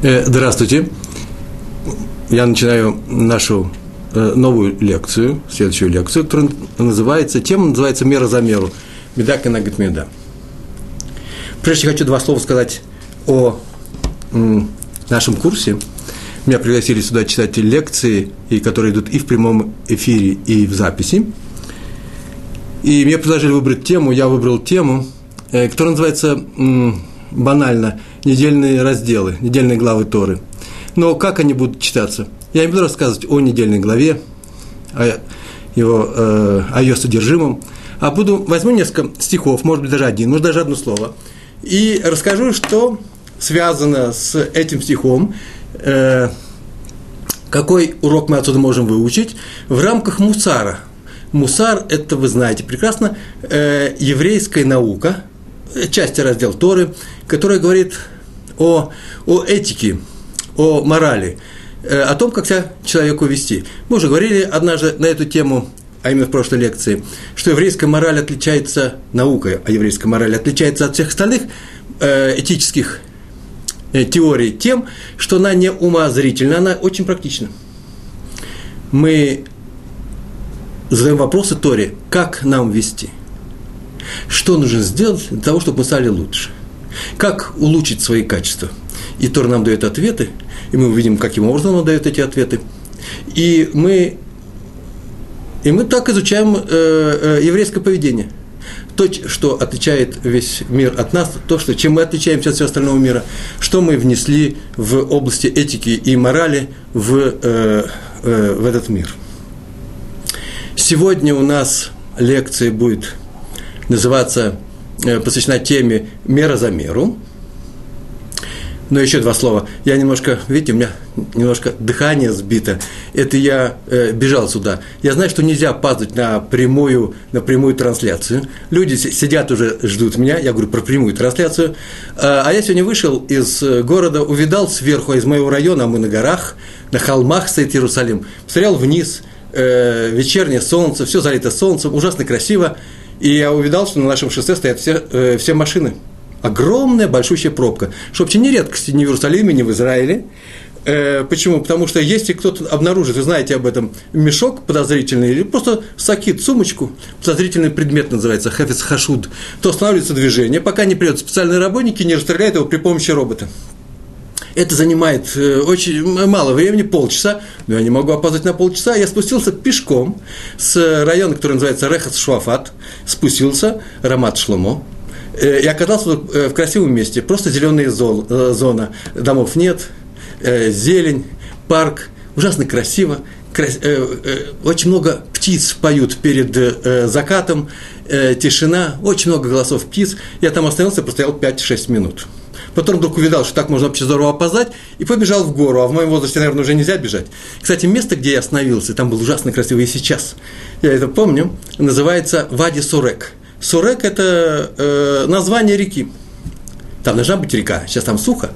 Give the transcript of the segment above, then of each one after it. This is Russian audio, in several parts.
Э, здравствуйте. Я начинаю нашу э, новую лекцию, следующую лекцию, которая называется, тема называется «Мера за меру». Меда канагит меда. Прежде хочу два слова сказать о нашем курсе. Меня пригласили сюда читать лекции, и которые идут и в прямом эфире, и в записи. И мне предложили выбрать тему, я выбрал тему, э, которая называется банально недельные разделы, недельные главы Торы. Но как они будут читаться? Я не буду рассказывать о недельной главе, о, его, э, о ее содержимом, а буду, возьму несколько стихов, может быть, даже один, может, даже одно слово, и расскажу, что связано с этим стихом, э, какой урок мы отсюда можем выучить в рамках мусара. Мусар – это, вы знаете прекрасно, э, еврейская наука, часть раздел Торы, которая говорит о, о этике, о морали, э, о том, как себя человеку вести. Мы уже говорили однажды на эту тему, а именно в прошлой лекции, что еврейская мораль отличается, наука о еврейской морали отличается от всех остальных э, этических э, теорий тем, что она не умозрительна, она очень практична. Мы задаем вопросы Торе, как нам вести, что нужно сделать для того, чтобы мы стали лучше. Как улучшить свои качества? И Тор нам дает ответы, и мы увидим, каким образом он дает эти ответы. И мы, и мы так изучаем э, э, еврейское поведение. То, что отличает весь мир от нас, то, что, чем мы отличаемся от всего остального мира, что мы внесли в области этики и морали в, э, э, в этот мир. Сегодня у нас лекция будет называться Э, посвящена теме «Мера за меру». Но еще два слова. Я немножко, видите, у меня немножко дыхание сбито. Это я э, бежал сюда. Я знаю, что нельзя падать на прямую, на прямую трансляцию. Люди сидят уже, ждут меня. Я говорю про прямую трансляцию. А, а я сегодня вышел из э, города, увидал сверху, из моего района, а мы на горах, на холмах стоит Иерусалим. Посмотрел вниз, э, вечернее солнце, все залито солнцем, ужасно красиво. И я увидал, что на нашем шоссе стоят все, э, все машины. Огромная, большущая пробка. Что вообще не редкость ни в Иерусалиме, ни в Израиле. Э, почему? Потому что если кто-то обнаружит, вы знаете об этом, мешок подозрительный, или просто сакит, сумочку, подозрительный предмет называется, хафиц хашуд, то останавливается движение, пока не придут специальные работники не расстреляют его при помощи робота. Это занимает э, очень мало времени, полчаса, но я не могу опоздать на полчаса. Я спустился пешком с района, который называется Рехас Шуафат, спустился, Рамат Шломо, э, и оказался э, в красивом месте, просто зеленая зона, домов нет, зелень, парк, ужасно красиво, очень много птиц поют перед закатом, тишина, очень много голосов птиц. Я там остановился, простоял 5-6 минут. Потом вдруг увидал, что так можно вообще здорово опоздать, и побежал в гору. А в моем возрасте, наверное, уже нельзя бежать. Кстати, место, где я остановился, там было ужасно красиво и сейчас. Я это помню, называется Вади Сурек. Сурек – это э, название реки. Там должна быть река, сейчас там сухо.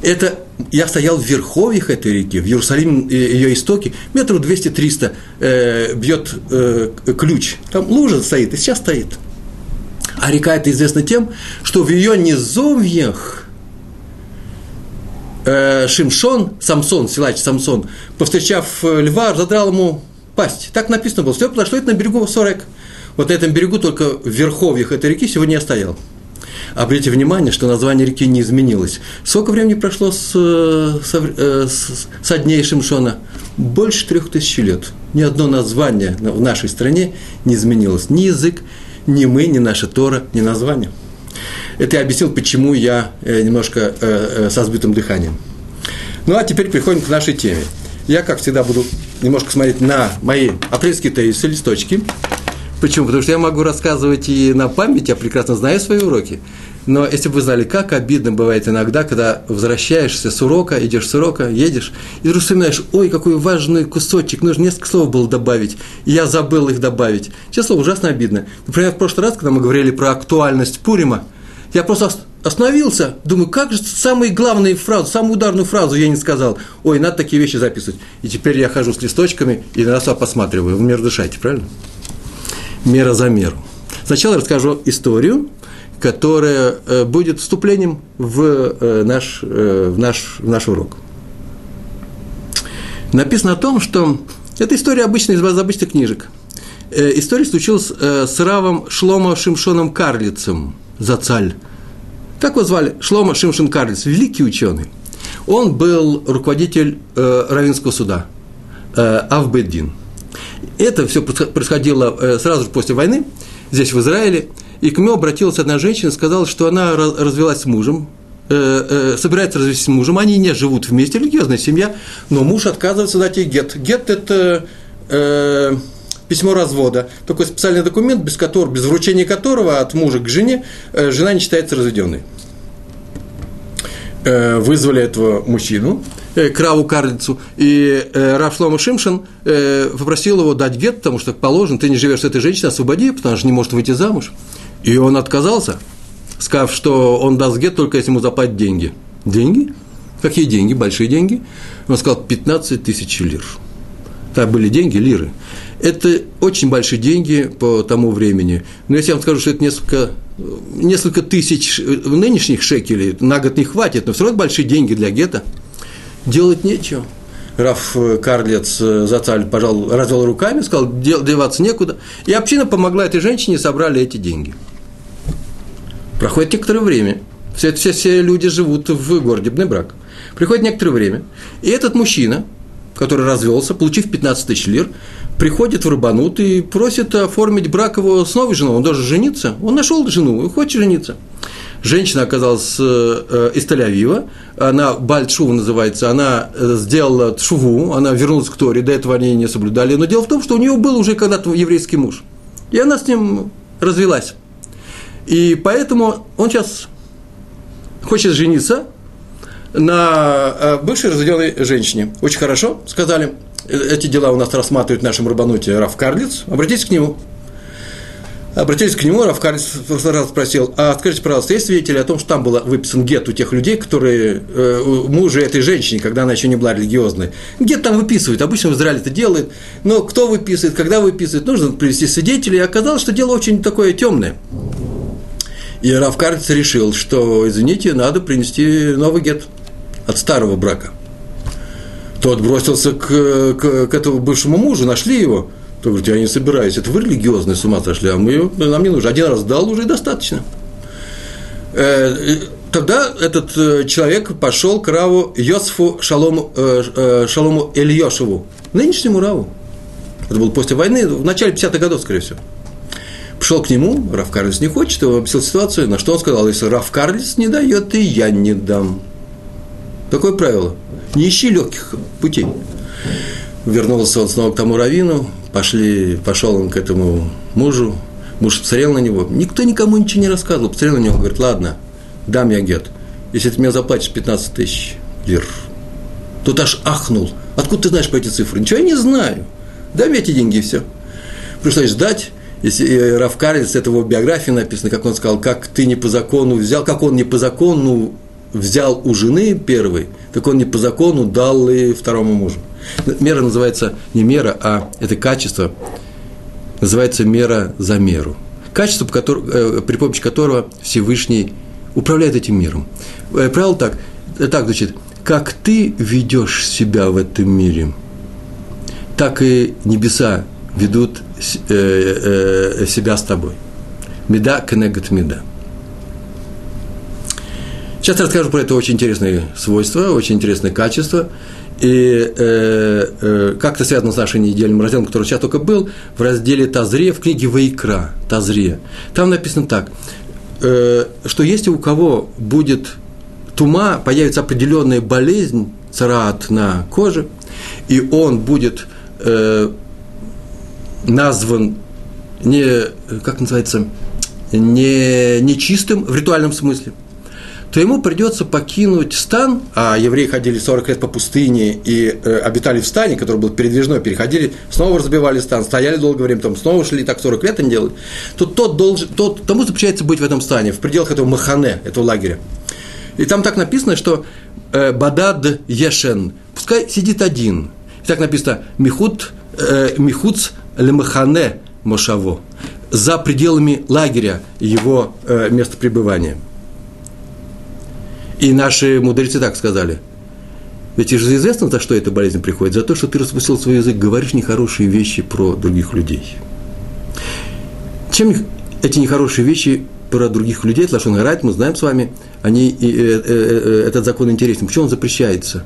Это я стоял в верховьях этой реки, в Иерусалиме, э, ее истоки, метров 200-300 э, бьет э, ключ. Там лужа стоит, и сейчас стоит. А река это известна тем, что в ее низовьях э, Шимшон, Самсон, силач Самсон, повстречав э, льва, задрал ему пасть. Так написано было. Все произошло это на берегу Сорек. Вот на этом берегу, только в верховьях этой реки, сегодня я стоял. Обратите внимание, что название реки не изменилось. Сколько времени прошло с, э, с, э, с, со дней Шимшона? Больше трех тысяч лет. Ни одно название в нашей стране не изменилось. Ни язык, ни мы, ни наша Тора, ни название. Это я объяснил, почему я э, немножко э, э, со сбитым дыханием. Ну а теперь переходим к нашей теме. Я, как всегда, буду немножко смотреть на мои апрельские тезисы, листочки. Почему? Потому что я могу рассказывать и на память, я прекрасно знаю свои уроки. Но если бы вы знали, как обидно бывает иногда, когда возвращаешься с урока, идешь с урока, едешь, и вдруг вспоминаешь, ой, какой важный кусочек, нужно несколько слов было добавить, и я забыл их добавить. Честно, ужасно обидно. Например, в прошлый раз, когда мы говорили про актуальность Пурима, я просто остановился, думаю, как же самые главные фразы, самую ударную фразу я не сказал. Ой, надо такие вещи записывать. И теперь я хожу с листочками и на раз посматриваю. Вы мир дышайте, правильно? Мера за меру. Сначала расскажу историю, которая э, будет вступлением в, э, наш, э, в, наш, в наш урок. Написано о том, что это история обычная из обычных книжек. История случилась с Равом Шломо Шимшоном Карлицем, за цаль. Как его звали? Шломо Шимшон Карлиц, великий ученый. Он был руководитель Равинского суда, Авбеддин. Это все происходило сразу же после войны, здесь, в Израиле – и к нему обратилась одна женщина, сказала, что она развелась с мужем, э, э, собирается развестись с мужем, они не живут вместе, религиозная семья, но муж отказывается дать ей гет. Гет – это э, письмо развода, такой специальный документ, без, которого, без вручения которого от мужа к жене э, жена не считается разведенной. Э, вызвали этого мужчину, э, Краву Карлицу, и Рав Шлома Шимшин попросил его дать гет, потому что положено, ты не живешь с этой женщиной, освободи, потому что не может выйти замуж. И он отказался, сказав, что он даст гет только если ему заплатят деньги. Деньги? Какие деньги? Большие деньги. Он сказал, 15 тысяч лир. Так были деньги, лиры. Это очень большие деньги по тому времени. Но если я вам скажу, что это несколько, несколько тысяч нынешних шекелей, на год не хватит, но все равно большие деньги для гетто, делать нечего. Раф Карлец Зацаль пожал, развел руками, сказал, деваться некуда. И община помогла этой женщине, собрали эти деньги – Проходит некоторое время, все, все, все люди живут в городе Бнебрак. Приходит некоторое время, и этот мужчина, который развелся, получив 15 тысяч лир, приходит в Рабанут и просит оформить брак его с новой женой. Он должен жениться. Он нашел жену и хочет жениться. Женщина оказалась э, из Тель-Авива, она Бальтшува называется, она э, сделала шуву, она вернулась к Торе, до этого они не соблюдали. Но дело в том, что у нее был уже когда-то еврейский муж. И она с ним развелась. И поэтому он сейчас хочет жениться на э, бывшей разведенной женщине. Очень хорошо, сказали. Эти дела у нас рассматривает в нашем рабануте Раф Карлиц. Обратитесь к нему. Обратились к нему, Раф Карлиц раз спросил, а скажите, пожалуйста, есть свидетели о том, что там был выписан гет у тех людей, которые, э, мужа этой женщины, когда она еще не была религиозной. Гет там выписывают, обычно в Израиле это делают, но кто выписывает, когда выписывает, нужно привести свидетелей, и оказалось, что дело очень такое темное. И Равкарец решил, что, извините, надо принести новый гет от старого брака. Тот бросился к, к, к этому бывшему мужу, нашли его. Тот говорит, я не собираюсь, это вы религиозные с ума сошли, а мы, нам не нужно. Один раз дал, уже достаточно. Э, тогда этот э, человек пошел к Раву Йосифу Шалому, э, Шалому Ильешеву, нынешнему Раву. Это было после войны, в начале 50-х годов, скорее всего. Пришел к нему, Раф Карлис не хочет, его объяснил ситуацию, на что он сказал, если Раф Карлис не дает, и я не дам. Такое правило. Не ищи легких путей. Вернулся он снова к тому равину, пошли, пошел он к этому мужу, муж посмотрел на него, никто никому ничего не рассказывал, посмотрел на него, говорит, ладно, дам я гет, если ты мне заплатишь 15 тысяч лир. Тут аж ахнул. Откуда ты знаешь по эти цифры? Ничего я не знаю. Дай мне эти деньги и все. Пришлось ждать, если Раф Карлиц, это его биографии написано, как он сказал, как ты не по закону взял, как он не по закону взял у жены первой, так он не по закону дал и второму мужу. Мера называется не мера, а это качество, называется мера за меру. Качество, э, при помощи которого Всевышний управляет этим миром. Э, правило так, так значит, как ты ведешь себя в этом мире, так и небеса ведут э, э, себя с тобой. Меда кнегат меда. Сейчас расскажу про это очень интересное свойство, очень интересное качество. И э, э, как это связано с нашим недельным разделом, который сейчас только был, в разделе Тазре, в книге Вайкра, Тазре. Там написано так, э, что если у кого будет тума, появится определенная болезнь, царат на коже, и он будет э, назван не, как называется, не, нечистым в ритуальном смысле, то ему придется покинуть стан, а евреи ходили 40 лет по пустыне и э, обитали в стане, который был передвижной, переходили, снова разбивали стан, стояли долгое время, там снова шли, так 40 лет они делают, то тот должен, тот, тому запрещается быть в этом стане, в пределах этого махане, этого лагеря. И там так написано, что э, Бадад Ешен, пускай сидит один. И так написано, Михут, э, Михуц лемахане мошаво, за пределами лагеря его э, места пребывания. И наши мудрецы так сказали. Ведь же известно, за что эта болезнь приходит. За то, что ты распустил свой язык, говоришь нехорошие вещи про других людей. Чем эти нехорошие вещи про других людей, Лашон Гарайт, мы знаем с вами, они, э, э, э, этот закон интересен. Почему он запрещается?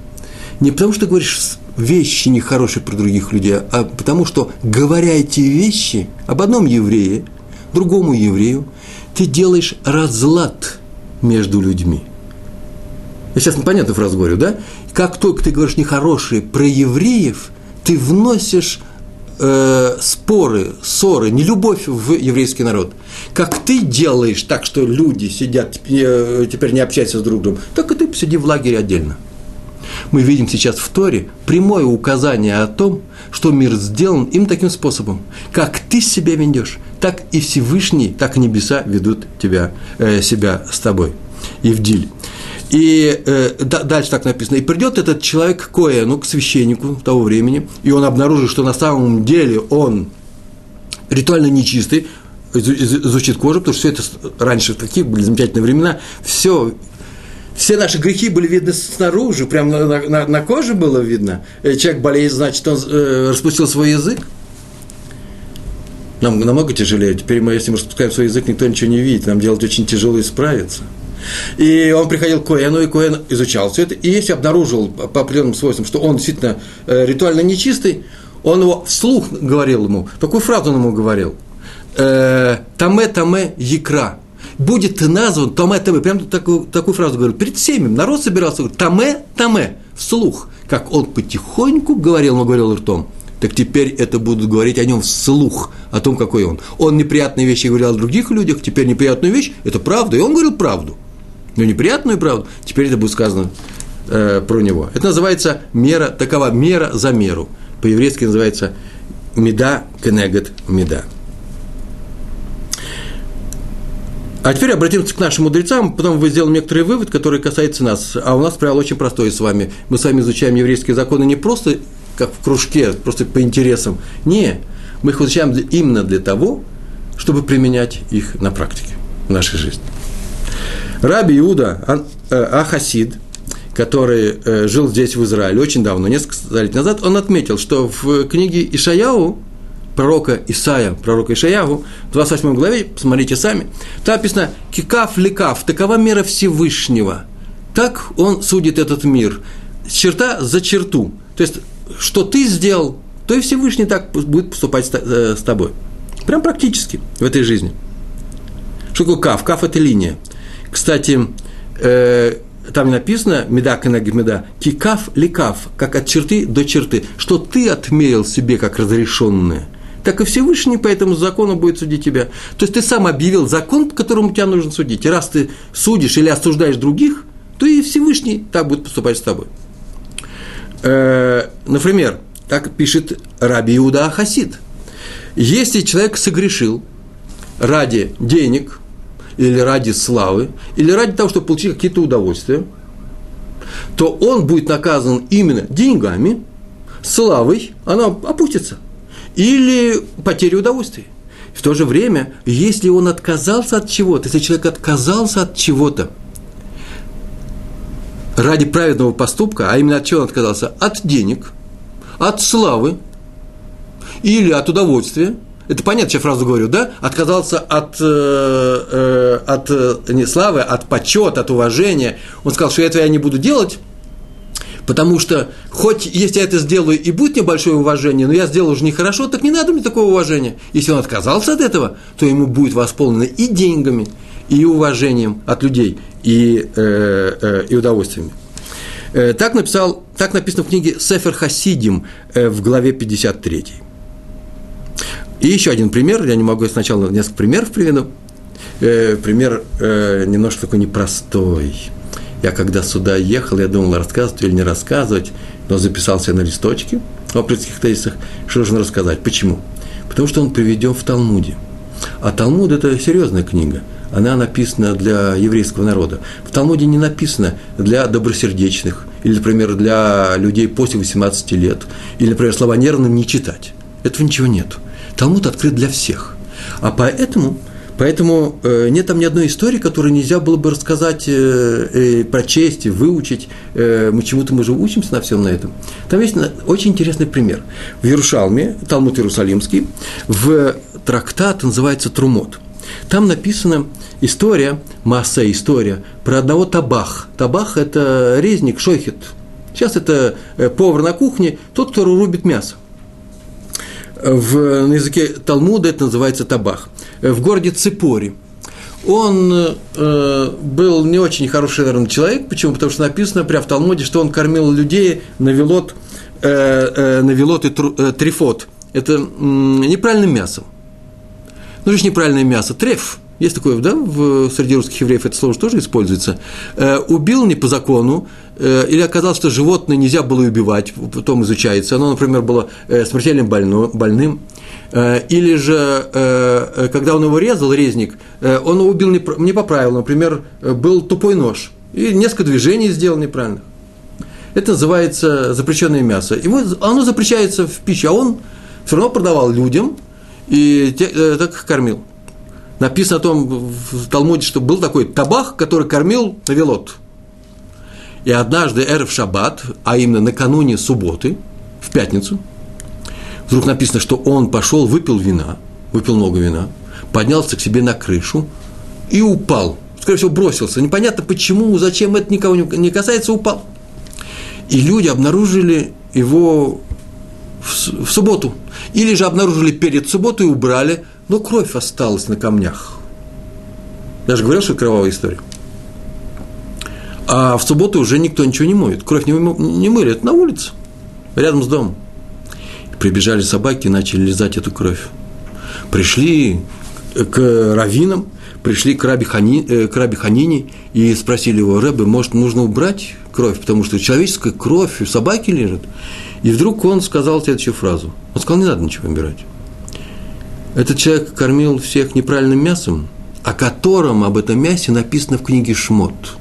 Не потому, что говоришь вещи нехорошие про других людей, а потому что, говоря эти вещи об одном еврее, другому еврею, ты делаешь разлад между людьми. Я сейчас непонятную фразу говорю, да? Как только ты говоришь нехорошие про евреев, ты вносишь э, споры, ссоры, нелюбовь в еврейский народ. Как ты делаешь так, что люди сидят, э, теперь не общаются с друг другом, так и ты посиди в лагере отдельно. Мы видим сейчас в Торе прямое указание о том, что мир сделан им таким способом. Как ты себя ведешь, так и Всевышний, так и небеса ведут тебя, э, себя с тобой. Евдиль. И э, дальше так написано. И придет этот человек к Коэну, к священнику того времени, и он обнаружит, что на самом деле он ритуально нечистый, изучит кожу, потому что все это раньше, такие были замечательные времена, все, все наши грехи были видны снаружи, прямо на, на, на коже было видно. Э, человек болеет, значит, он э, распустил свой язык. Нам намного тяжелее. Теперь мы, если мы распускаем свой язык, никто ничего не видит. Нам делать очень тяжело исправиться. И он приходил к Коэну, и Коэн изучал все это. И если обнаружил по определенным свойствам, что он действительно э, ритуально нечистый, он его вслух говорил ему. Такую фразу он ему говорил. «Э, таме, таме, якра. Будет ты назван, таме, таме. Прям такую, такую фразу говорил. Перед всеми народ собирался, говорит, таме, таме. Вслух. Как он потихоньку говорил, но говорил ртом так теперь это будут говорить о нем вслух, о том, какой он. Он неприятные вещи говорил о других людях, теперь неприятную вещь – это правда, и он говорил правду – но неприятную правду, теперь это будет сказано э, про него. Это называется мера, такова мера за меру. По-еврейски называется меда кенегет меда. А теперь обратимся к нашим мудрецам, потом вы сделаем некоторый вывод, который касается нас. А у нас правило очень простое с вами. Мы с вами изучаем еврейские законы не просто как в кружке, просто по интересам. Не, мы их изучаем именно для того, чтобы применять их на практике в нашей жизни. Раби Иуда э, Ахасид, который э, жил здесь, в Израиле, очень давно, несколько столетий назад, он отметил, что в книге Ишаяу, пророка Исаия, пророка Ишаяу, в 28 главе, посмотрите сами, там написано «Кикав ликав, такова мера Всевышнего». Так он судит этот мир. Черта за черту. То есть, что ты сделал, то и Всевышний так будет поступать с э, тобой. Прям практически в этой жизни. Что такое кав? Кав – это линия. Кстати, э, там написано меда кенегед меда, кикав ликав, как от черты до черты, что ты отмерил себе как разрешенное, так и Всевышний по этому закону будет судить тебя. То есть ты сам объявил закон, по которому тебя нужно судить. И раз ты судишь или осуждаешь других, то и Всевышний так будет поступать с тобой. Э, например, так пишет Раби Иуда Хасид. Если человек согрешил ради денег, или ради славы, или ради того, чтобы получить какие-то удовольствия, то он будет наказан именно деньгами, славой, она опустится, или потерей удовольствия. В то же время, если он отказался от чего-то, если человек отказался от чего-то ради праведного поступка, а именно от чего он отказался? От денег, от славы или от удовольствия – это понятно, я фразу говорю, да, отказался от, э, э, от э, не славы, от почета, от уважения. Он сказал, что этого я не буду делать, потому что хоть если я это сделаю и будет небольшое уважение, но я сделал уже нехорошо, так не надо мне такого уважения. Если он отказался от этого, то ему будет восполнено и деньгами, и уважением от людей, и, э, э, и удовольствиями. Э, так, написал, так написано в книге Сефер Хасидим э, в главе 53. И еще один пример, я не могу сначала несколько примеров приведу. Э, пример э, немножко такой непростой. Я когда сюда ехал, я думал, рассказывать или не рассказывать, но записался на листочке в апрельских тезисах, что нужно рассказать. Почему? Потому что он приведен в Талмуде. А Талмуд – это серьезная книга. Она написана для еврейского народа. В Талмуде не написано для добросердечных, или, например, для людей после 18 лет, или, например, слова нервным не читать. Этого ничего нет. Талмуд открыт для всех. А поэтому, поэтому э, нет там ни одной истории, которую нельзя было бы рассказать, э, э, прочесть, выучить. Мы чему-то мы же учимся на всем на этом. Там есть очень интересный пример. В Ярушалме, Талмуд Иерусалимский, в трактат называется Трумот. Там написана история, масса история, про одного табах. Табах – это резник, шойхет. Сейчас это повар на кухне, тот, кто рубит мясо в, на языке Талмуда это называется табах, в городе Ципори. Он э, был не очень хороший, наверное, человек. Почему? Потому что написано прямо в Талмуде, что он кормил людей на велот, э, э, на велот и тру, э, трифот. Это э, неправильным мясом. Ну, же неправильное мясо. Треф – есть такое, да, в, среди русских евреев это слово тоже используется, э, убил не по закону, э, или оказалось, что животное нельзя было убивать, потом изучается, оно, например, было э, смертельно больно, больным, э, или же, э, э когда он его резал, резник, э, он убил не, не по правилам, например, был тупой нож, и несколько движений сделал неправильно. Это называется запрещенное мясо. Ему, оно запрещается в пищу, а он все равно продавал людям и те, э, так их кормил написано о том в Талмуде, что был такой табах, который кормил Навелот. И однажды Эрф Шаббат, а именно накануне субботы, в пятницу, вдруг написано, что он пошел, выпил вина, выпил много вина, поднялся к себе на крышу и упал. Скорее всего, бросился. Непонятно почему, зачем это никого не касается, упал. И люди обнаружили его в, в субботу. Или же обнаружили перед субботой и убрали, но кровь осталась на камнях. Я же говорил, что это кровавая история. А в субботу уже никто ничего не моет. Кровь не, не мыли, это на улице, рядом с домом. Прибежали собаки и начали лизать эту кровь. Пришли к раввинам, пришли к Раби, Хани, э, к Раби Ханине и спросили его, Рэбе, может, нужно убрать кровь, потому что человеческая кровь у собаки лежит. И вдруг он сказал следующую фразу. Он сказал, не надо ничего убирать. Этот человек кормил всех неправильным мясом, о котором об этом мясе написано в книге Шмот.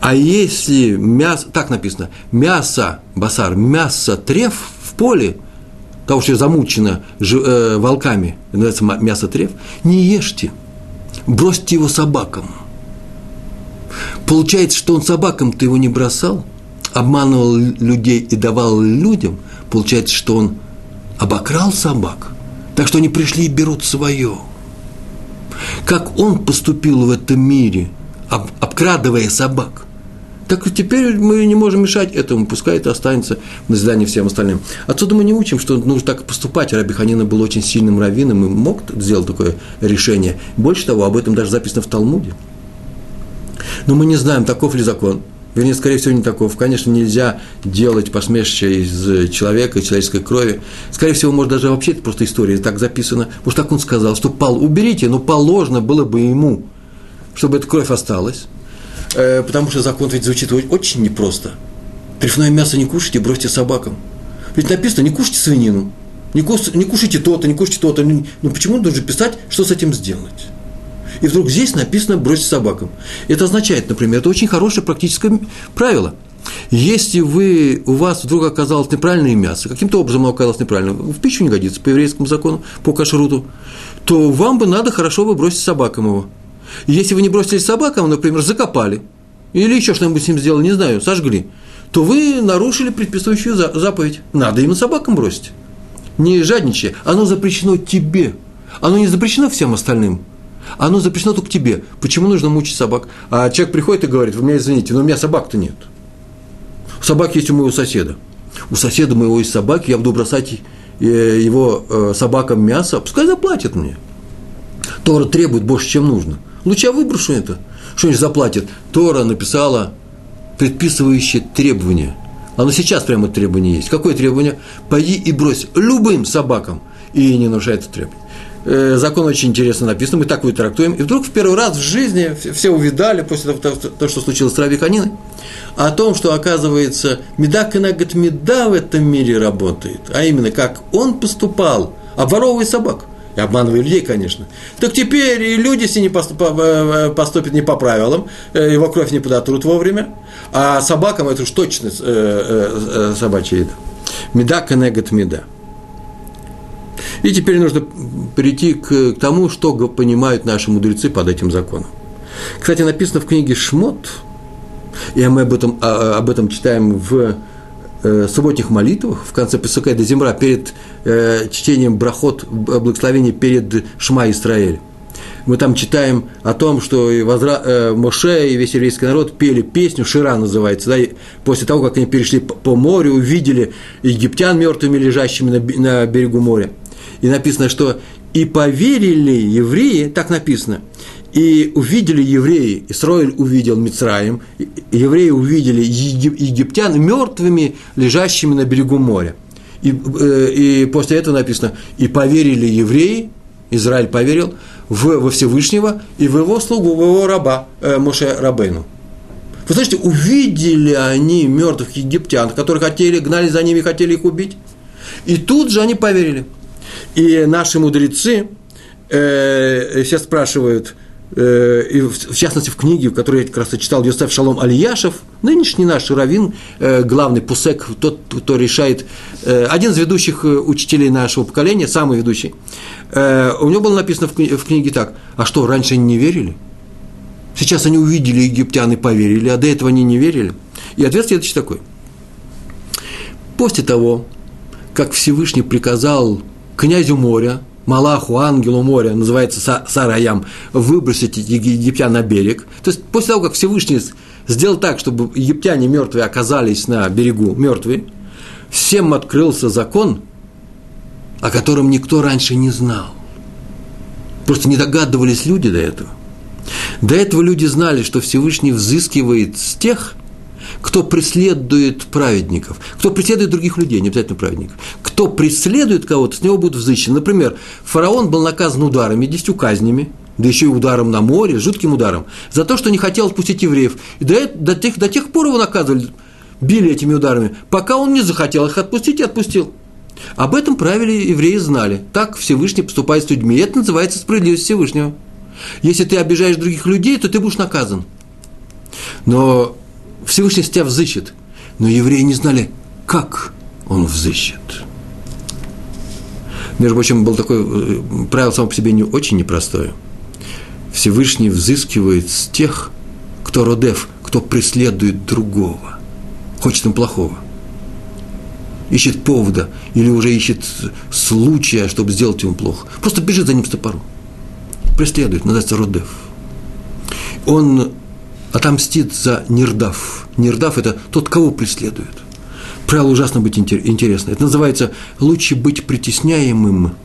А если мясо, так написано, мясо, басар, мясо треф в поле, того, что замучено э, волками, называется мясо треф, не ешьте, бросьте его собакам. Получается, что он собакам-то его не бросал, обманывал людей и давал людям, получается, что он обокрал собак – так что они пришли и берут свое. Как он поступил в этом мире, об, обкрадывая собак, так теперь мы не можем мешать этому, пускай это останется на задании всем остальным. Отсюда мы не учим, что нужно так поступать. Раби Ханина был очень сильным раввином и мог сделать такое решение. Больше того, об этом даже записано в Талмуде. Но мы не знаем, таков ли закон – вернее, скорее всего, не таков. Конечно, нельзя делать посмешище из человека, из человеческой крови. Скорее всего, может, даже вообще это просто история, так записано. Может, так он сказал, что пал, уберите, но положено было бы ему, чтобы эта кровь осталась. Э, потому что закон ведь звучит очень непросто. Трефное мясо не кушайте, бросьте собакам. Ведь написано, не кушайте свинину, не, кушайте то-то, не кушайте то-то. Ну, почему нужно писать, что с этим сделать? И вдруг здесь написано «бросить собакам». Это означает, например, это очень хорошее практическое правило. Если вы, у вас вдруг оказалось неправильное мясо, каким-то образом оно оказалось неправильным, в пищу не годится по еврейскому закону, по кашруту, то вам бы надо хорошо бы бросить собакам его. Если вы не бросили собакам, например, закопали, или еще что-нибудь с ним сделали, не знаю, сожгли, то вы нарушили предписывающую заповедь. Надо именно собакам бросить. Не жадничай, оно запрещено тебе. Оно не запрещено всем остальным оно запрещено только тебе. Почему нужно мучить собак? А человек приходит и говорит, вы меня извините, но у меня собак-то нет. Собак есть у моего соседа. У соседа моего есть собаки, я буду бросать э, его э, собакам мясо, пускай заплатят мне. Тора требует больше, чем нужно. Лучше я выброшу это. Что-нибудь заплатит. Тора написала предписывающее требование. Оно сейчас прямо требование есть. Какое требование? Пойди и брось любым собакам. И не нарушает это требование. Э, закон очень интересно написан, мы так его трактуем. И вдруг в первый раз в жизни все увидали, после того, то, что случилось с Раби Ханиной, о том, что, оказывается, меда кенагат меда в этом мире работает, а именно, как он поступал, обворовывая собак, и обманывая людей, конечно. Так теперь и люди, э, э, поступят не по правилам, его кровь не подотрут вовремя, а собакам это уж точно собачья еда. Меда кенегат меда. И теперь нужно перейти к, к тому, что понимают наши мудрецы под этим законом. Кстати, написано в книге «Шмот», и мы об этом, а, об этом читаем в э, субботних молитвах, в конце Песука до Земра, перед э, чтением брахот, благословения перед Шма Исраэль. Мы там читаем о том, что и возра... э, Моше и весь еврейский народ пели песню, Шира называется, да, и после того, как они перешли по морю, увидели египтян мертвыми, лежащими на, на берегу моря. И написано, что и поверили евреи, так написано, и увидели евреи, Исраиль увидел Мицраем, евреи увидели египтян мертвыми, лежащими на берегу моря. И, э, и после этого написано, и поверили евреи, Израиль поверил в, во Всевышнего и в его слугу, в его раба э, Моше Рабейну. Вы слышите, увидели они мертвых египтян, которые хотели, гнали за ними, хотели их убить. И тут же они поверили. И наши мудрецы э, сейчас спрашивают, Э, и в частности в книге, которую я как раз читал, Йосеф Шалом Алияшев, нынешний наш раввин, э, главный пусек, тот, кто решает, э, один из ведущих учителей нашего поколения, самый ведущий, у него было написано в книге так, а что, раньше они не верили? Сейчас они увидели египтян и поверили, а до этого они не верили. И ответ следующий такой. После того, как Всевышний приказал князю моря, Малаху, ангелу моря, называется Сараям, выбросить египтян на берег. То есть после того, как Всевышний сделал так, чтобы египтяне мертвые оказались на берегу мертвые, всем открылся закон, о котором никто раньше не знал. Просто не догадывались люди до этого. До этого люди знали, что Всевышний взыскивает с тех, кто преследует праведников, кто преследует других людей, не обязательно праведников, кто преследует кого-то, с него будет взыщен. Например, фараон был наказан ударами, десятью казнями, да еще и ударом на море, жутким ударом, за то, что не хотел отпустить евреев. И до, до, тех, до тех пор его наказывали, били этими ударами, пока он не захотел их отпустить и отпустил. Об этом правиле евреи знали. Так Всевышний поступает с людьми. И это называется справедливость Всевышнего. Если ты обижаешь других людей, то ты будешь наказан. Но Всевышний с тебя взыщет. Но евреи не знали, как он взыщет. Между прочим, был такое э, правило само по себе не очень непростое. Всевышний взыскивает с тех, кто родев, кто преследует другого, хочет им плохого. Ищет повода или уже ищет случая, чтобы сделать ему плохо. Просто бежит за ним с топором. Преследует, называется родев. Он отомстит за нердав. Нердав – это тот, кого преследуют. Правило ужасно быть интересно. Это называется «лучше быть притесняемым,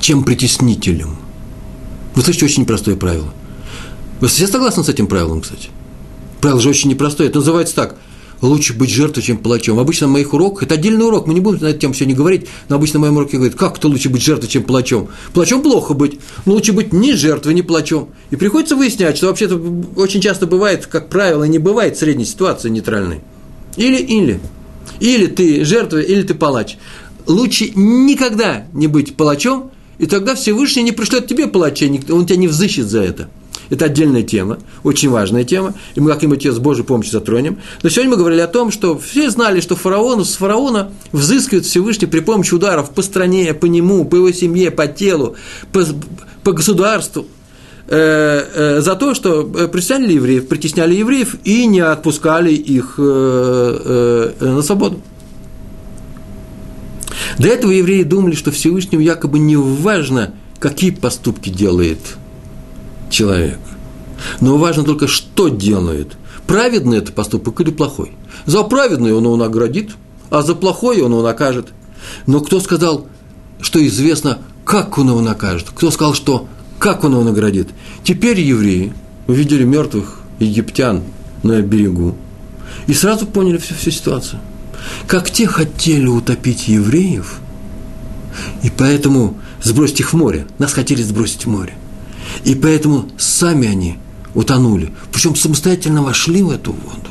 чем притеснителем». Вы слышите, очень непростое правило. Вы все согласны с этим правилом, кстати? Правило же очень непростое. Это называется так – лучше быть жертвой, чем палачом. Обычно на моих уроках, это отдельный урок, мы не будем на эту тему сегодня говорить, но обычно на моем уроке говорят, как кто лучше быть жертвой, чем палачом. Палачом плохо быть, но лучше быть ни жертвой, ни палачом. И приходится выяснять, что вообще-то очень часто бывает, как правило, не бывает средней ситуации нейтральной. Или-или. Или ты жертва, или ты палач. Лучше никогда не быть палачом, и тогда Всевышний не пришлет тебе палача, он тебя не взыщет за это – это отдельная тема, очень важная тема, и мы как-нибудь ее с Божьей помощью затронем. Но сегодня мы говорили о том, что все знали, что фараону, с фараона взыскивает Всевышний при помощи ударов по стране, по нему, по его семье, по телу, по, по государству за то, что притесняли евреев, притесняли евреев и не отпускали их э, на свободу. До этого евреи думали, что Всевышнему якобы не важно, какие поступки делает человек. Но важно только, что делает. Праведный это поступок или плохой. За праведный он его наградит, а за плохой он его накажет. Но кто сказал, что известно, как он его накажет? Кто сказал, что как он его наградит? Теперь евреи увидели мертвых египтян на берегу и сразу поняли всю, всю ситуацию. Как те хотели утопить евреев, и поэтому сбросить их в море. Нас хотели сбросить в море. И поэтому сами они утонули. Причем самостоятельно вошли в эту воду.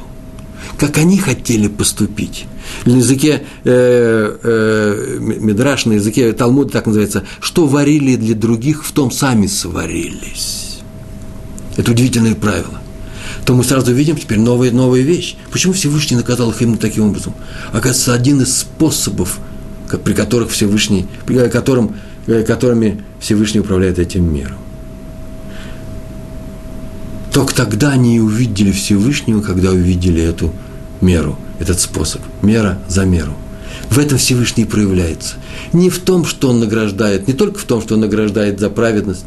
Как они хотели поступить. На языке э, э, Медраш, на языке Талмуда так называется, что варили для других, в том сами сварились. Это удивительное правило. То мы сразу видим теперь новая, новая вещь. Почему Всевышний наказал их именно таким образом? Оказывается, один из способов при которых Всевышний, при которым, которыми Всевышний управляет этим миром. Только тогда они увидели Всевышнего, когда увидели эту меру, этот способ. Мера за меру. В этом Всевышний проявляется. Не в том, что он награждает, не только в том, что он награждает за праведность,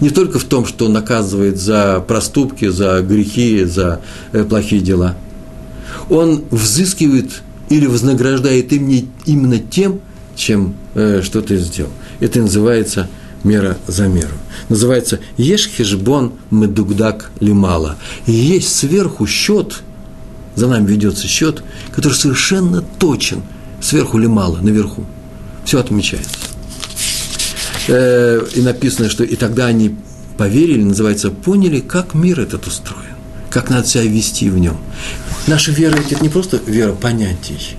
не только в том, что он наказывает за проступки, за грехи, за э, плохие дела. Он взыскивает или вознаграждает именно тем, чем э, что ты сделал. Это называется мера за меру. Называется «Ешь хешбон медугдак лимала». Есть сверху счет, за нами ведется счет, который совершенно точен, сверху лимала, наверху. Все отмечается. Э, и написано, что и тогда они поверили, называется, поняли, как мир этот устроен, как надо себя вести в нем. Наша вера – это не просто вера понятий.